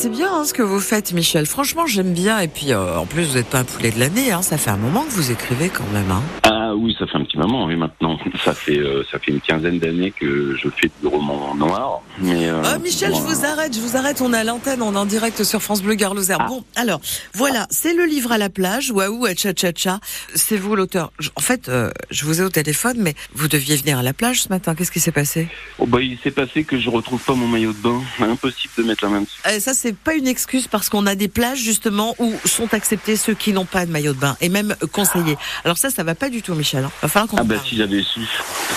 c'est bien hein, ce que vous faites Michel, franchement j'aime bien et puis euh, en plus vous n'êtes pas un poulet de l'année, hein. ça fait un moment que vous écrivez quand même. Hein. Ah oui, ça fait un petit moment, oui, maintenant. Ça fait, euh, ça fait une quinzaine d'années que je fais du roman noir. Mais, euh, Ah Michel, je vous arrête, je vous arrête, on est à l'antenne, on est en direct sur France Bleu Gare Lozère. Bon, alors, voilà, c'est le livre à la plage, waouh, à cha cha cha. C'est vous l'auteur. En fait, euh, je vous ai au téléphone, mais vous deviez venir à la plage ce matin, qu'est-ce qui s'est passé? Oh, bah, il s'est passé que je retrouve pas mon maillot de bain. Impossible de mettre la main dessus. Euh, Ça, c'est pas une excuse parce qu'on a des plages justement où sont acceptés ceux qui n'ont pas de maillot de bain et même euh, conseillés. Alors ça, ça va pas du tout, Michel. hein. Va falloir qu'on Ah bah si j'avais su,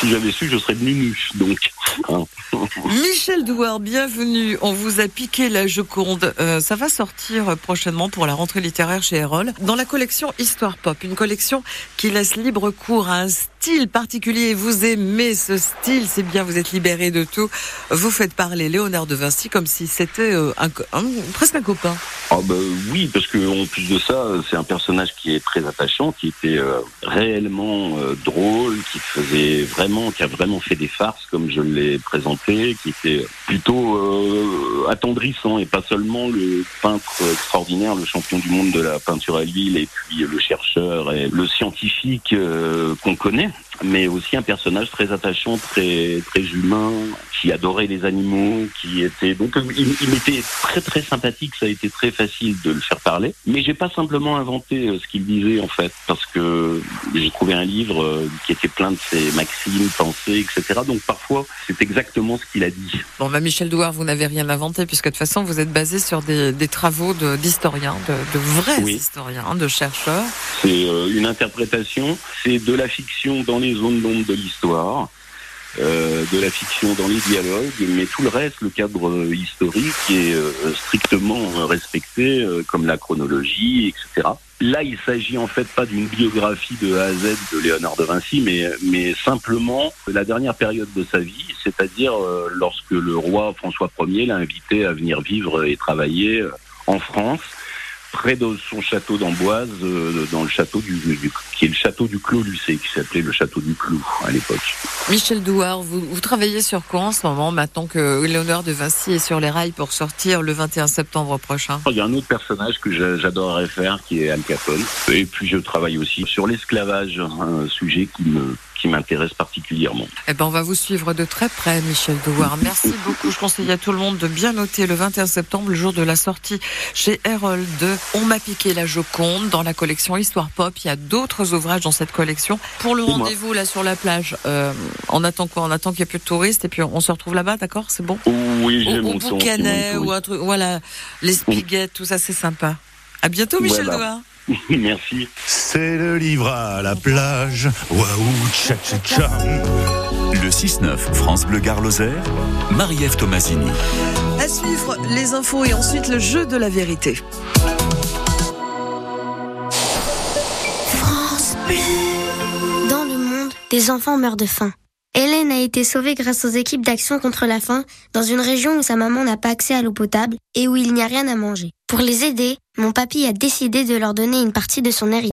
si j'avais su, je serais venu nu. Donc. Michel Douard, bienvenue. On vous a piqué la Joconde. Euh, ça va sortir prochainement pour la rentrée littéraire chez Erol. Dans la collection Histoire Pop, une collection qui laisse libre cours à un style particulier. Vous aimez ce style, c'est bien, vous êtes libéré de tout. Vous faites parler Léonard de Vinci comme si c'était euh, presque un copain. Ah bah oui, parce que en plus de ça, c'est un personnage qui est très attachant, qui était euh, réellement drôle, qui faisait vraiment, qui a vraiment fait des farces comme je l'ai présenté, qui était plutôt euh, attendrissant et pas seulement le peintre extraordinaire, le champion du monde de la peinture à l'huile et puis le chercheur et le scientifique euh, qu'on connaît, mais aussi un personnage très attachant, très très humain, qui adorait les animaux, qui était donc euh, il, il était très très sympathique. Ça a été très facile de le faire parler, mais j'ai pas simplement inventé euh, ce qu'il disait en fait, parce que j'ai trouvé un livre euh, qui était plein de ses maximes, pensées, etc. Donc parfois c'est exactement ce qu'il a dit. Bon, bah Michel Douard, vous n'avez rien inventé puisque de toute façon vous êtes basé sur des, des travaux de- d'historiens, de, de, vrais Oui. historiens, de chercheurs. C'est euh, une interprétation, c'est de la fiction dans les zones d'ombre de l'histoire, euh, de la fiction dans les dialogues, mais tout le reste, le cadre euh, historique est strictement respecté, comme la chronologie, etc. Là, il s'agit en fait pas d'une biographie de A à Z de Léonard de Vinci, mais, mais simplement la dernière période de sa vie, c'est-à-dire lorsque le roi François Ier l'a invité à venir vivre et travailler en France près de son château d'Amboise, euh, dans le château du, du- qui est le château du Clos Lucé, qui s'appelait le château du Clos à l'époque. Michel Douard, vous, vous travaillez sur quoi en ce moment, maintenant que Léonard de Vinci est sur les rails pour sortir le 21 septembre prochain? Il y a un autre personnage que j'a- j'adorerais faire, qui est Al Capone. Et puis je travaille aussi sur l'esclavage, un sujet qui me qui m'intéresse particulièrement. Eh ben, on va vous suivre de très près, Michel Douard. Merci beaucoup. Je conseille à tout le monde de bien noter le 21 septembre, le jour de la sortie chez Erol de On m'a piqué la Joconde dans la collection Histoire Pop. Il y a d'autres ouvrages dans cette collection. Pour le rendez-vous là sur la plage, euh, on attend quoi? On attend qu'il n'y ait plus de touristes et puis on, on se retrouve là-bas, d'accord? C'est bon? Oui, j'ai mon boucanet ou un truc, voilà, les spiguettes, tout ça, c'est sympa. À bientôt, Michel Voilà. Merci. C'est le livre à la plage. Waouh, tcha tcha tcha. Le 6-9, France Bleu Gare Lozère, Marie-Ève Tomasini. À suivre les infos et ensuite le jeu de la vérité. Dans le monde, des enfants meurent de faim. Hélène a été sauvée grâce aux équipes d'action contre la faim dans une région où sa maman n'a pas accès à l'eau potable et où il n'y a rien à manger. Pour les aider, mon papy a décidé de leur donner une partie de son héritage.